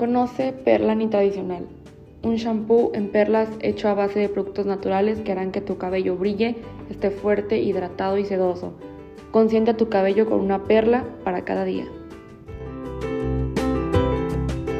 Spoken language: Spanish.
Conoce Perlani Tradicional, un shampoo en perlas hecho a base de productos naturales que harán que tu cabello brille, esté fuerte, hidratado y sedoso. Consiente tu cabello con una perla para cada día.